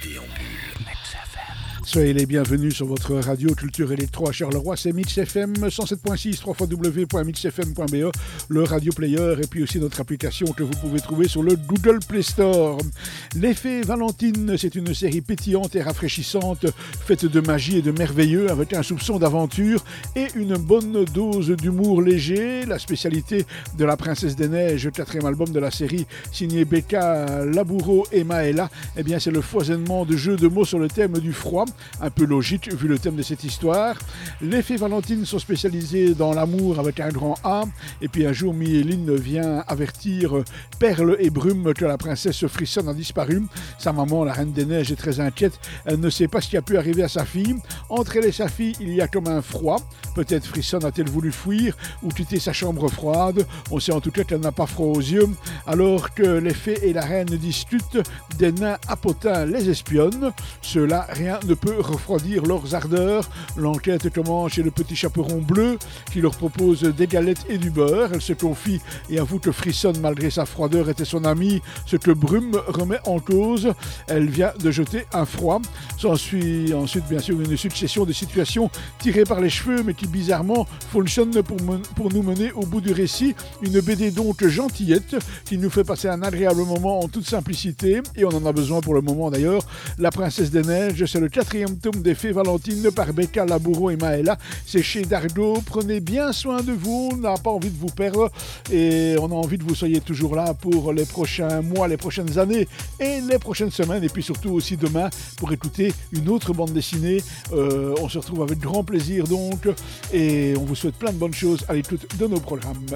DVD. Soyez les bienvenus sur votre radio Culture Électro à Charleroi. C'est Mix FM 107.6 www.mixfm.be, le radio player et puis aussi notre application que vous pouvez trouver sur le Google Play Store. L'effet Valentine, c'est une série pétillante et rafraîchissante, faite de magie et de merveilleux, avec un soupçon d'aventure et une bonne dose d'humour léger. La spécialité de la Princesse des Neiges, quatrième album de la série, signé Becca Laboureau et Maëla, eh bien c'est le foisonnement de jeux de mots sur le thème du froid un peu logique vu le thème de cette histoire. Les fées Valentines sont spécialisées dans l'amour avec un grand A. Et puis un jour, Mieline vient avertir Perle et Brume que la princesse Frissonne a disparu. Sa maman, la reine des neiges, est très inquiète. Elle ne sait pas ce qui a pu arriver à sa fille. Entre elle et sa fille, il y a comme un froid. Peut-être Frissonne a-t-elle voulu fuir ou quitter sa chambre froide? On sait en tout cas qu'elle n'a pas froid aux yeux. Alors que les fées et la reine discutent, des nains apotins les espionnent. Cela, rien ne peut refroidir leurs ardeurs. L'enquête commence chez le petit chaperon bleu qui leur propose des galettes et du beurre. Elle se confie et avoue que Frissonne, malgré sa froideur, était son amie, ce que Brume remet en cause. Elle vient de jeter un froid. S'ensuit ensuite, bien sûr, une succession de situations tirées par les cheveux, mais qui bizarrement fonctionnent pour, nous mener au bout du récit. Une BD donc gentillette qui nous fait passer un agréable moment en toute simplicité, et on en a besoin pour le moment d'ailleurs. La Princesse des Neiges, c'est le quatrième tome des Fées Valentine par Becca Laboureau et Maëla. C'est chez Dargo. Prenez bien soin de vous. On n'a pas envie de vous perdre et on a envie que vous soyez toujours là pour les prochains mois, les prochaines années et les prochaines semaines. Et puis surtout aussi demain pour écouter une autre bande dessinée. Euh, on se retrouve avec grand plaisir donc et on vous souhaite plein de bonnes choses à l'écoute de nos programmes.